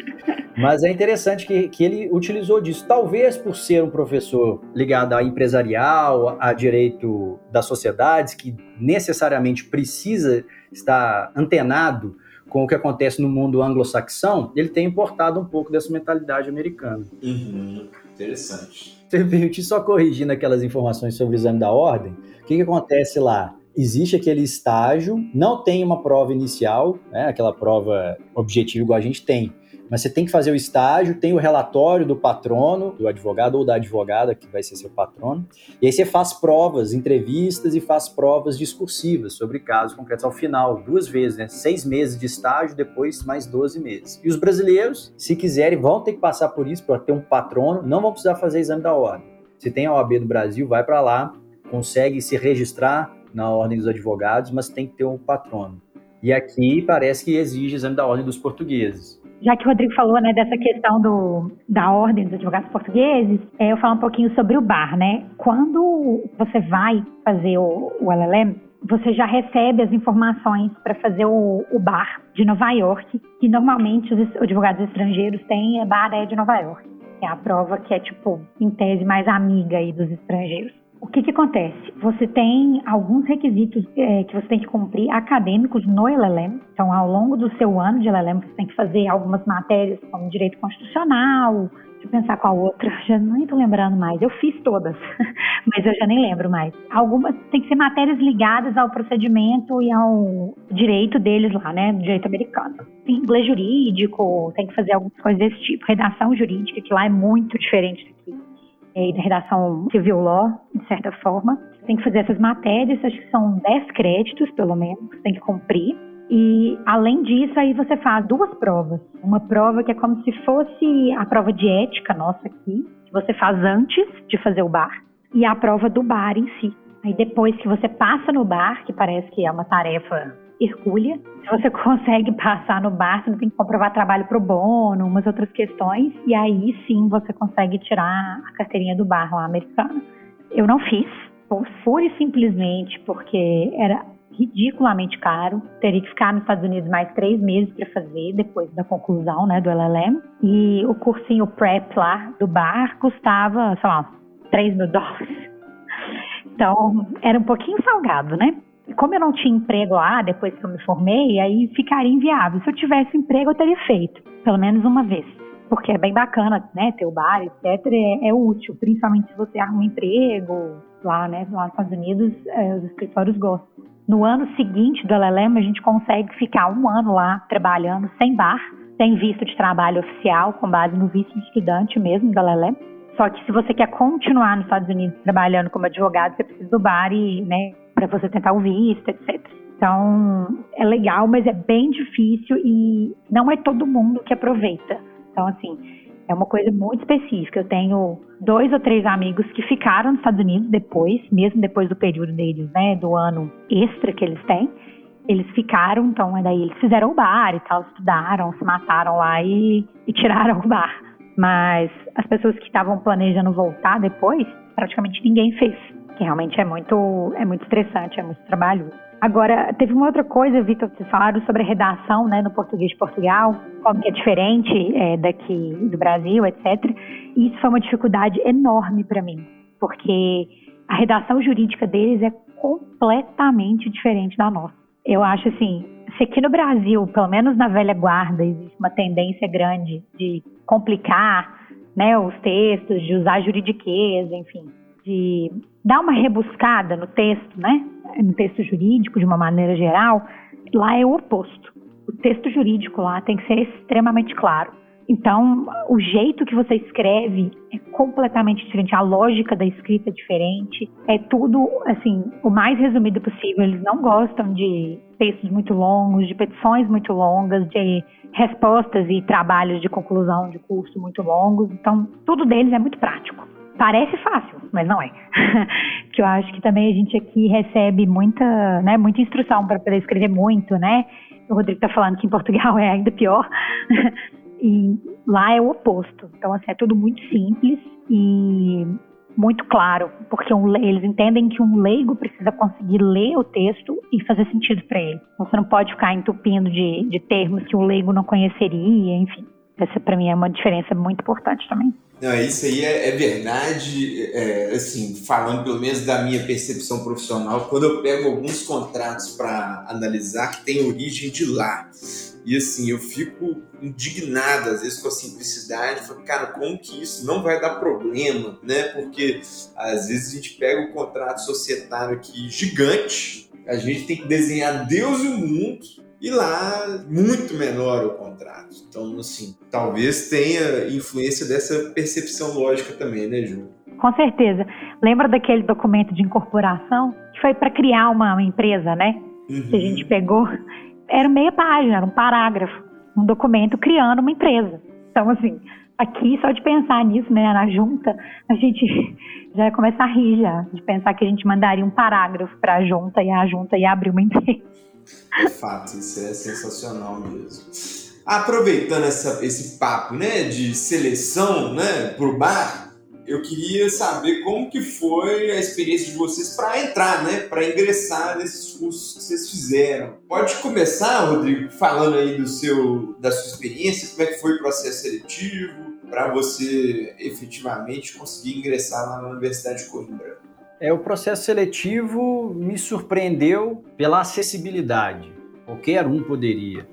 Mas é interessante que, que ele utilizou disso. Talvez por ser um professor ligado a empresarial, a direito das sociedades, que necessariamente precisa estar antenado com o que acontece no mundo anglo-saxão, ele tem importado um pouco dessa mentalidade americana.
Uhum. Interessante.
Você me permitir só corrigindo aquelas informações sobre o exame da ordem, o que, que acontece lá? existe aquele estágio, não tem uma prova inicial, né, aquela prova objetiva igual a gente tem, mas você tem que fazer o estágio, tem o relatório do patrono, do advogado ou da advogada, que vai ser seu patrono, e aí você faz provas, entrevistas e faz provas discursivas sobre casos concretos ao final, duas vezes, né? Seis meses de estágio, depois mais 12 meses. E os brasileiros, se quiserem, vão ter que passar por isso para ter um patrono, não vão precisar fazer exame da ordem. Se tem a OAB do Brasil, vai para lá, consegue se registrar na ordem dos advogados, mas tem que ter um patrono. E aqui parece que exige exame da ordem dos portugueses
já que o Rodrigo falou né, dessa questão do, da ordem dos advogados portugueses, é, eu falar um pouquinho sobre o bar, né? Quando você vai fazer o, o LLM, você já recebe as informações para fazer o, o, bar de Nova York, que normalmente os advogados estrangeiros têm a bar é de Nova York. É a prova que é, tipo, em tese, mais amiga aí dos estrangeiros. O que, que acontece? Você tem alguns requisitos é, que você tem que cumprir acadêmicos no LLM. Então, ao longo do seu ano de LLM, você tem que fazer algumas matérias como direito constitucional. Deixa eu pensar qual outra, já nem estou lembrando mais. Eu fiz todas, mas eu já nem lembro mais. Algumas tem que ser matérias ligadas ao procedimento e ao direito deles lá, né? Direito americano. Tem inglês jurídico, tem que fazer algumas coisas desse tipo. Redação jurídica, que lá é muito diferente daqui e da redação civil law, de certa forma. Tem que fazer essas matérias, acho que são 10 créditos, pelo menos, tem que cumprir. E, além disso, aí você faz duas provas. Uma prova que é como se fosse a prova de ética nossa aqui, que você faz antes de fazer o bar, e a prova do bar em si. Aí, depois que você passa no bar, que parece que é uma tarefa hercúlea. Se você consegue passar no bar, você tem que comprovar trabalho pro bono, umas outras questões, e aí sim você consegue tirar a carteirinha do bar lá americano. Eu não fiz, pura e simplesmente porque era ridiculamente caro. Teria que ficar nos Estados Unidos mais três meses para fazer, depois da conclusão né, do LLM. E o cursinho prep lá do bar custava, sei lá, 3 mil dólares. Então, era um pouquinho salgado, né? Como eu não tinha emprego lá depois que eu me formei, aí ficaria inviável. Se eu tivesse emprego, eu teria feito, pelo menos uma vez. Porque é bem bacana, né? Ter o bar, etc. É, é útil, principalmente se você arruma um emprego lá, né? Lá nos Estados Unidos, é, os escritórios gostam. No ano seguinte do LLM, a gente consegue ficar um ano lá trabalhando sem bar, sem visto de trabalho oficial, com base no visto de estudante mesmo do LLM. Só que se você quer continuar nos Estados Unidos trabalhando como advogado, você precisa do bar e, né, para você tentar o visto, etc. Então, é legal, mas é bem difícil e não é todo mundo que aproveita. Então, assim, é uma coisa muito específica. Eu tenho dois ou três amigos que ficaram nos Estados Unidos depois, mesmo depois do período deles, né, do ano extra que eles têm. Eles ficaram, então, daí eles fizeram o bar e tal, estudaram, se mataram lá e, e tiraram o bar. Mas as pessoas que estavam planejando voltar depois, praticamente ninguém fez que realmente é muito, é muito estressante, é muito trabalho. Agora, teve uma outra coisa, Vitor, vocês falaram sobre a redação né, no português de Portugal, como é diferente é, daqui do Brasil, etc. E isso foi uma dificuldade enorme para mim, porque a redação jurídica deles é completamente diferente da nossa. Eu acho assim, se aqui no Brasil, pelo menos na velha guarda, existe uma tendência grande de complicar né, os textos, de usar juridiquês, enfim, de dar uma rebuscada no texto, né? No texto jurídico, de uma maneira geral, lá é o oposto. O texto jurídico lá tem que ser extremamente claro. Então, o jeito que você escreve é completamente diferente, a lógica da escrita é diferente, é tudo, assim, o mais resumido possível. Eles não gostam de textos muito longos, de petições muito longas, de respostas e trabalhos de conclusão de curso muito longos. Então, tudo deles é muito prático. Parece fácil, mas não é. que eu acho que também a gente aqui recebe muita, né, muita instrução para poder escrever muito, né? O Rodrigo está falando que em Portugal é ainda pior. e lá é o oposto. Então, assim, é tudo muito simples e muito claro, porque um, eles entendem que um leigo precisa conseguir ler o texto e fazer sentido para ele. Então, você não pode ficar entupindo de, de termos que um leigo não conheceria, enfim. Essa, para mim, é uma diferença muito importante também.
Não, isso aí é, é verdade, é, assim, falando pelo menos da minha percepção profissional, quando eu pego alguns contratos para analisar que tem origem de lá, e assim, eu fico indignado às vezes com a simplicidade, falo, cara, como que isso não vai dar problema, né? Porque às vezes a gente pega um contrato societário aqui gigante, a gente tem que desenhar Deus e o mundo, e lá muito menor o contrato. Então, assim, talvez tenha influência dessa percepção lógica também, né, Ju?
Com certeza. Lembra daquele documento de incorporação que foi para criar uma, uma, empresa, né? Uhum. Que a gente pegou. Era meia página, era um parágrafo, um documento criando uma empresa. Então, assim, aqui só de pensar nisso, né, na junta, a gente já ia começar a rir já, de pensar que a gente mandaria um parágrafo para a junta e a junta ia abrir uma empresa.
De fato, isso é sensacional mesmo. Aproveitando essa, esse papo né, de seleção né, para o bar, eu queria saber como que foi a experiência de vocês para entrar, né, para ingressar nesses cursos que vocês fizeram. Pode começar, Rodrigo, falando aí do seu, da sua experiência, como é que foi o processo seletivo para você efetivamente conseguir ingressar lá na Universidade de Coimbra.
É, o processo seletivo me surpreendeu pela acessibilidade. Qualquer um poderia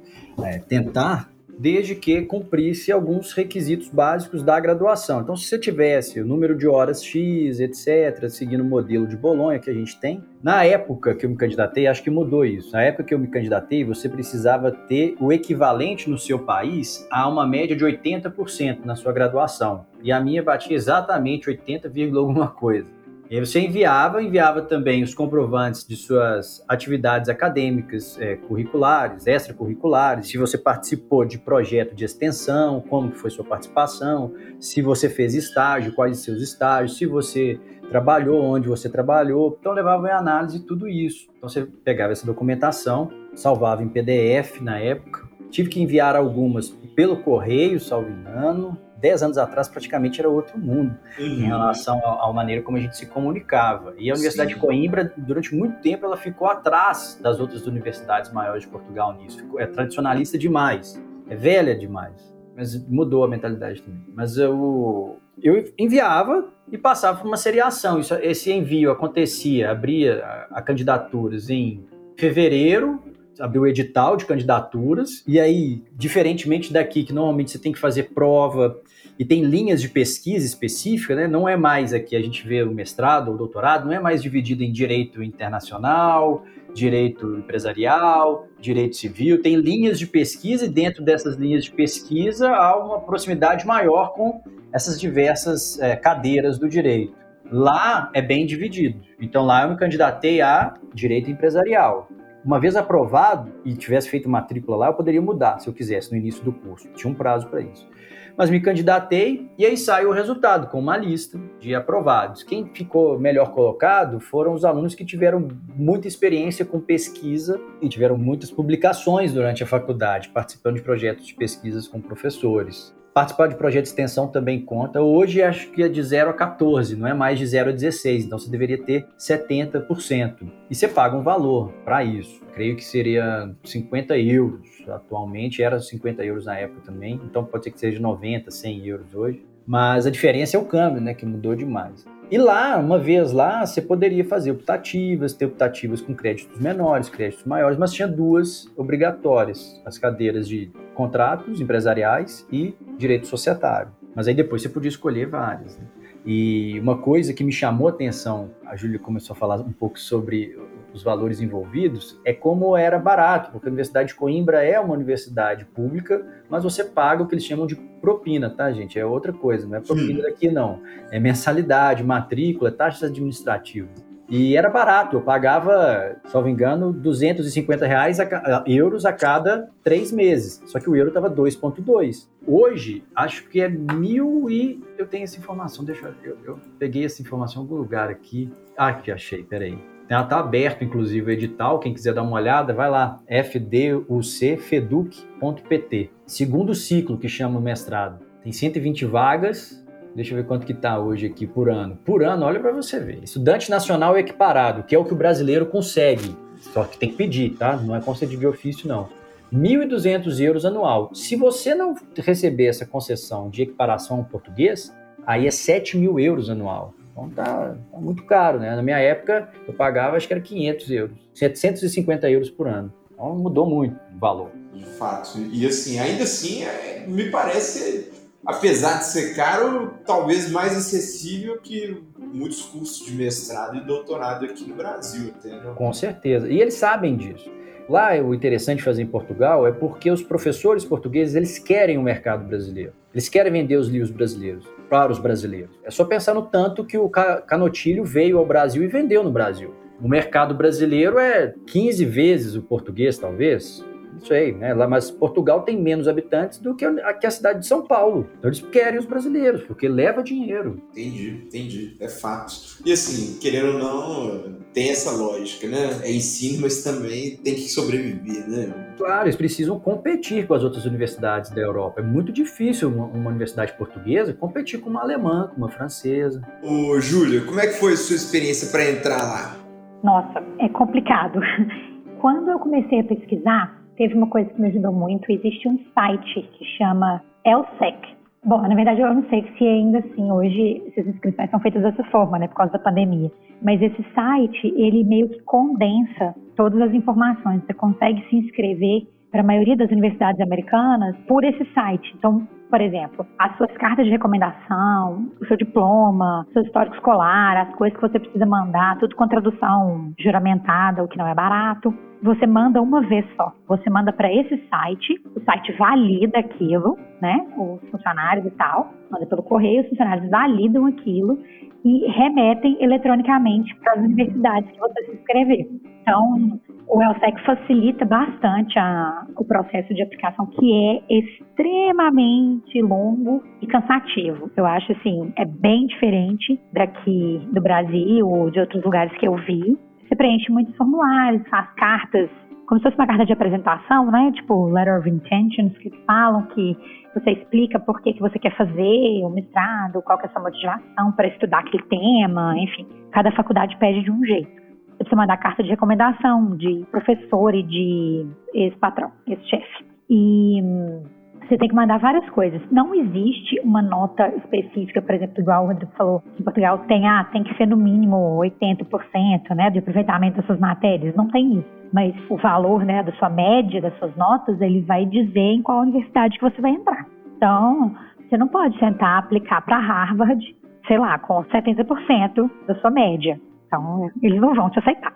é, tentar, desde que cumprisse alguns requisitos básicos da graduação. Então, se você tivesse o número de horas X, etc., seguindo o modelo de Bolonha que a gente tem, na época que eu me candidatei, acho que mudou isso. Na época que eu me candidatei, você precisava ter o equivalente no seu país a uma média de 80% na sua graduação. E a minha batia exatamente 80, alguma coisa. E aí você enviava, enviava também os comprovantes de suas atividades acadêmicas, é, curriculares, extracurriculares, se você participou de projeto de extensão, como foi sua participação, se você fez estágio, quais seus estágios, se você trabalhou, onde você trabalhou. Então levava em análise tudo isso. Então você pegava essa documentação, salvava em PDF na época. Tive que enviar algumas pelo correio, salvo engano, 10 anos atrás praticamente era outro mundo uhum. em relação à, maneira como a gente se comunicava. E a Universidade Sim. de Coimbra, durante muito tempo, ela ficou atrás das outras universidades maiores de Portugal nisso. Ficou, é tradicionalista demais, é velha demais. Mas mudou a mentalidade também. Mas eu, eu enviava e passava por uma seriação. Isso, esse envio acontecia, abria a, a candidaturas em fevereiro abriu o edital de candidaturas, e aí, diferentemente daqui, que normalmente você tem que fazer prova e tem linhas de pesquisa específica, né? Não é mais aqui, a gente vê o mestrado ou doutorado, não é mais dividido em direito internacional, direito empresarial, direito civil, tem linhas de pesquisa e dentro dessas linhas de pesquisa há uma proximidade maior com essas diversas é, cadeiras do direito. Lá é bem dividido. Então lá eu me candidatei a direito empresarial. Uma vez aprovado e tivesse feito matrícula lá, eu poderia mudar se eu quisesse no início do curso. Tinha um prazo para isso. Mas me candidatei e aí saiu o resultado com uma lista de aprovados. Quem ficou melhor colocado foram os alunos que tiveram muita experiência com pesquisa e tiveram muitas publicações durante a faculdade, participando de projetos de pesquisas com professores. Participar de projeto de extensão também conta. Hoje acho que é de 0 a 14, não é mais de 0 a 16, então você deveria ter 70%. E você paga um valor para isso. Creio que seria 50 euros. Atualmente era 50 euros na época também, então pode ser que seja 90, 100 euros hoje. Mas a diferença é o câmbio, né, que mudou demais. E lá, uma vez lá, você poderia fazer optativas, ter optativas com créditos menores, créditos maiores, mas tinha duas obrigatórias, as cadeiras de contratos empresariais e direito societário. Mas aí depois você podia escolher várias. Né? E uma coisa que me chamou a atenção, a Júlia começou a falar um pouco sobre os valores envolvidos, é como era barato, porque a Universidade de Coimbra é uma universidade pública, mas você paga o que eles chamam de propina, tá, gente? É outra coisa, não é propina daqui, não. É mensalidade, matrícula, taxas administrativas. E era barato, eu pagava, me engano, 250 reais a, euros a cada três meses. Só que o euro estava 2,2. Hoje, acho que é mil e. Eu tenho essa informação, deixa eu. Eu, eu peguei essa informação em algum lugar aqui. Ah, que achei, peraí. Ela está aberto, inclusive, o edital. Quem quiser dar uma olhada, vai lá, fducfeduc.pt. Segundo ciclo que chama o mestrado. Tem 120 vagas, Deixa eu ver quanto que está hoje aqui por ano. Por ano, olha para você ver. Estudante nacional equiparado, que é o que o brasileiro consegue. Só que tem que pedir, tá? Não é concedido de ofício, não. 1.200 euros anual. Se você não receber essa concessão de equiparação ao português, aí é 7 mil euros anual. Então tá, tá, muito caro, né? Na minha época, eu pagava, acho que era 500 euros. 750 euros por ano. Então mudou muito o valor.
De fato. E assim, ainda assim, é, me parece apesar de ser caro, talvez mais acessível que muitos cursos de mestrado e doutorado aqui no Brasil. Entendeu?
Com certeza. E eles sabem disso. Lá, o interessante fazer em Portugal é porque os professores portugueses eles querem o mercado brasileiro. Eles querem vender os livros brasileiros para os brasileiros. É só pensar no tanto que o Canotilho veio ao Brasil e vendeu no Brasil. O mercado brasileiro é 15 vezes o português, talvez não sei, né? Lá, mas Portugal tem menos habitantes do que a, que a cidade de São Paulo. Então eles querem os brasileiros, porque leva dinheiro.
Entendi, entendi. É fato. E assim, querendo ou não, tem essa lógica, né? É ensino, mas também tem que sobreviver, né?
Claro, eles precisam competir com as outras universidades da Europa. É muito difícil uma, uma universidade portuguesa competir com uma alemã, com uma francesa.
Ô, Júlia, como é que foi a sua experiência para entrar lá?
Nossa, é complicado. Quando eu comecei a pesquisar, teve uma coisa que me ajudou muito. Existe um site que chama ELSEC. Bom, na verdade eu não sei se ainda assim hoje essas inscrições são feitas dessa forma, né, por causa da pandemia. Mas esse site, ele meio que condensa todas as informações. Você consegue se inscrever para a maioria das universidades americanas por esse site. Então, por exemplo, as suas cartas de recomendação, o seu diploma, seu histórico escolar, as coisas que você precisa mandar, tudo com tradução juramentada, o que não é barato. Você manda uma vez só. Você manda para esse site, o site valida aquilo, né? Os funcionários e tal, manda pelo correio, os funcionários validam aquilo e remetem eletronicamente para as universidades que você se inscrever. Então, o ELSEC facilita bastante a, o processo de aplicação, que é extremamente longo e cansativo. Eu acho assim, é bem diferente daqui do Brasil ou de outros lugares que eu vi. Você preenche muitos formulários, faz cartas, como se fosse uma carta de apresentação, né? Tipo, letter of intentions, que falam que você explica por que, que você quer fazer o mestrado, qual que é a sua motivação para estudar aquele tema, enfim. Cada faculdade pede de um jeito. Você precisa mandar carta de recomendação de professor e de ex-patrão, ex-chefe. E hum, você tem que mandar várias coisas. Não existe uma nota específica, por exemplo, igual o Rodrigo falou, em Portugal tem, ah, tem que ser no mínimo 80% né, de aproveitamento das suas matérias. Não tem isso. Mas o valor né, da sua média, das suas notas, ele vai dizer em qual universidade que você vai entrar. Então, você não pode sentar aplicar para Harvard, sei lá, com 70% da sua média. Então, eles não vão te aceitar.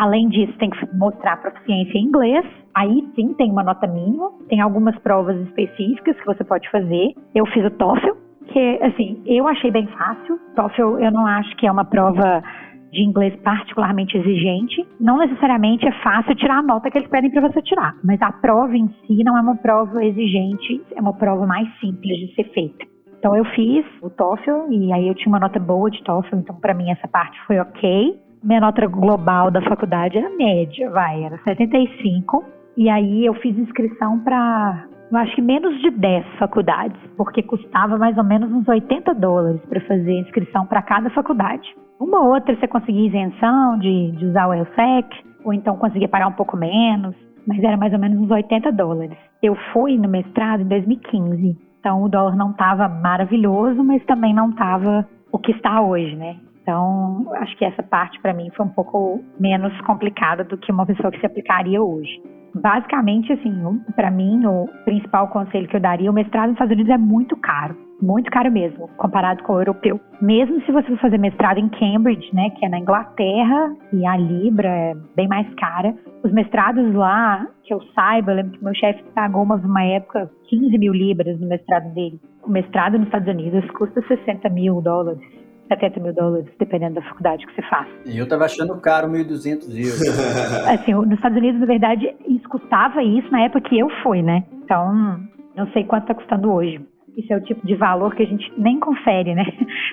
Além disso, tem que mostrar proficiência em inglês. Aí sim tem uma nota mínima. Tem algumas provas específicas que você pode fazer. Eu fiz o TOEFL, que assim, eu achei bem fácil. TOEFL eu não acho que é uma prova de inglês particularmente exigente. Não necessariamente é fácil tirar a nota que eles pedem para você tirar, mas a prova em si não é uma prova exigente, é uma prova mais simples de ser feita. Então eu fiz o TOEFL e aí eu tinha uma nota boa de TOEFL, então para mim essa parte foi ok. Minha nota global da faculdade era média, vai, era 75. E aí eu fiz inscrição para, eu acho que menos de 10 faculdades, porque custava mais ou menos uns 80 dólares para fazer inscrição para cada faculdade. Uma ou outra você conseguia isenção de, de usar o ELSEC, ou então conseguia pagar um pouco menos, mas era mais ou menos uns 80 dólares. Eu fui no mestrado em 2015 então o dólar não estava maravilhoso, mas também não estava o que está hoje, né? Então, acho que essa parte para mim foi um pouco menos complicada do que uma pessoa que se aplicaria hoje. Basicamente, assim, para mim, o principal conselho que eu daria, o mestrado nos Estados Unidos é muito caro. muito caro mesmo, comparado com o europeu. Mesmo se você for fazer mestrado em Cambridge, né, que é na Inglaterra, e a libra é bem mais cara, os mestrados lá, que eu saiba, eu lembro que meu chefe pagou uma, uma época 15 mil libras no mestrado dele. O mestrado nos Estados Unidos custa 60 mil dólares. 70 mil dólares, dependendo da faculdade que você faz.
E eu tava achando caro 1.200 euros.
assim, nos Estados Unidos, na verdade, isso custava isso na época que eu fui, né? Então, não sei quanto está custando hoje. Isso é o tipo de valor que a gente nem confere, né?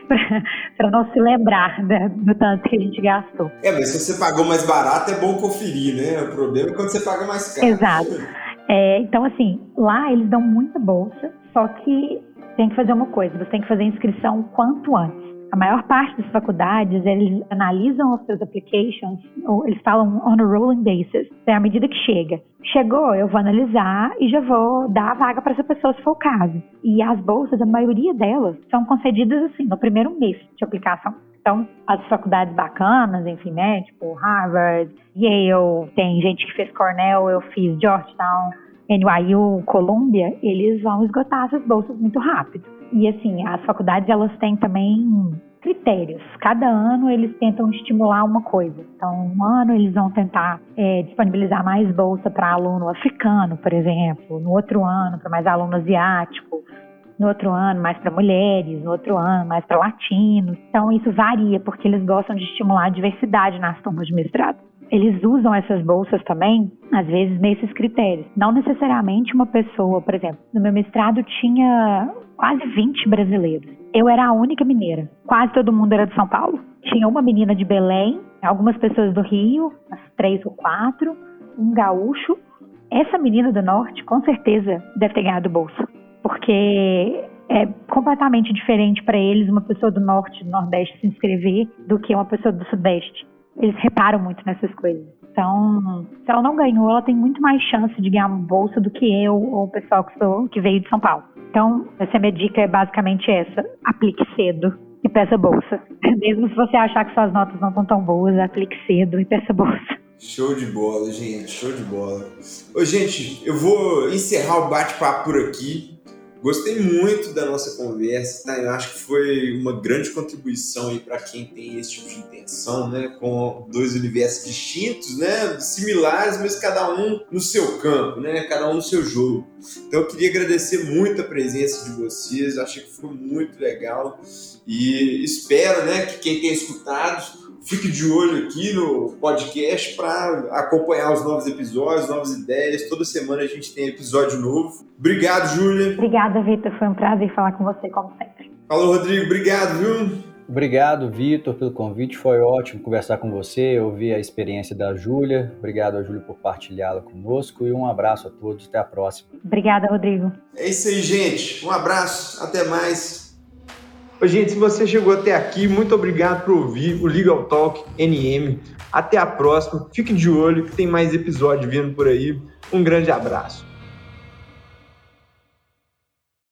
para não se lembrar da, do tanto que a gente gastou.
É, mas se você pagou mais barato, é bom conferir, né? O problema é quando você paga mais caro.
Exato. É, então, assim, lá eles dão muita bolsa, só que tem que fazer uma coisa: você tem que fazer a inscrição quanto antes. A maior parte das faculdades, eles analisam os seus applications, ou eles falam on a rolling basis, é à medida que chega. Chegou, eu vou analisar e já vou dar a vaga para essa pessoa se for o caso. E as bolsas, a maioria delas, são concedidas assim, no primeiro mês de aplicação. Então, as faculdades bacanas, enfim, né, tipo Harvard, Yale, tem gente que fez Cornell, eu fiz Georgetown, NYU, Columbia, eles vão esgotar essas bolsas muito rápido. E assim, as faculdades elas têm também critérios. Cada ano eles tentam estimular uma coisa. Então, um ano eles vão tentar é, disponibilizar mais bolsa para aluno africano, por exemplo. No outro ano, para mais aluno asiático. No outro ano, mais para mulheres. No outro ano, mais para latinos. Então, isso varia, porque eles gostam de estimular a diversidade nas turmas de mestrado eles usam essas bolsas também, às vezes, nesses critérios. Não necessariamente uma pessoa, por exemplo, no meu mestrado tinha quase 20 brasileiros. Eu era a única mineira. Quase todo mundo era de São Paulo. Tinha uma menina de Belém, algumas pessoas do Rio, umas três ou quatro, um gaúcho. Essa menina do Norte, com certeza, deve ter ganhado bolsa. Porque é completamente diferente para eles uma pessoa do Norte, do Nordeste se inscrever do que uma pessoa do Sudeste eles reparam muito nessas coisas. Então, se ela não ganhou, ela tem muito mais chance de ganhar uma bolsa do que eu ou o pessoal que, sou, que veio de São Paulo. Então, essa minha dica é basicamente essa: aplique cedo e peça bolsa. Mesmo se você achar que suas notas não estão tão boas, aplique cedo e peça bolsa.
Show de bola, gente, show de bola. Ô, gente, eu vou encerrar o bate-papo por aqui. Gostei muito da nossa conversa, tá? Eu acho que foi uma grande contribuição aí para quem tem esse tipo de intenção, né? Com dois universos distintos, né? Similares, mas cada um no seu campo, né? Cada um no seu jogo. Então eu queria agradecer muito a presença de vocês, achei que foi muito legal e espero, né, que quem tem escutado Fique de olho aqui no podcast para acompanhar os novos episódios, novas ideias. Toda semana a gente tem episódio novo. Obrigado, Júlia.
Obrigada, Vitor. Foi um prazer falar com você, como sempre.
Falou, Rodrigo. Obrigado, viu?
Obrigado, Vitor, pelo convite. Foi ótimo conversar com você, ouvir a experiência da Júlia. Obrigado a Júlia por partilhá-la conosco e um abraço a todos. Até a próxima.
Obrigada, Rodrigo.
É isso aí, gente. Um abraço. Até mais. Gente, se você chegou até aqui, muito obrigado por ouvir o Legal Talk NM. Até a próxima. Fique de olho que tem mais episódio vindo por aí. Um grande abraço.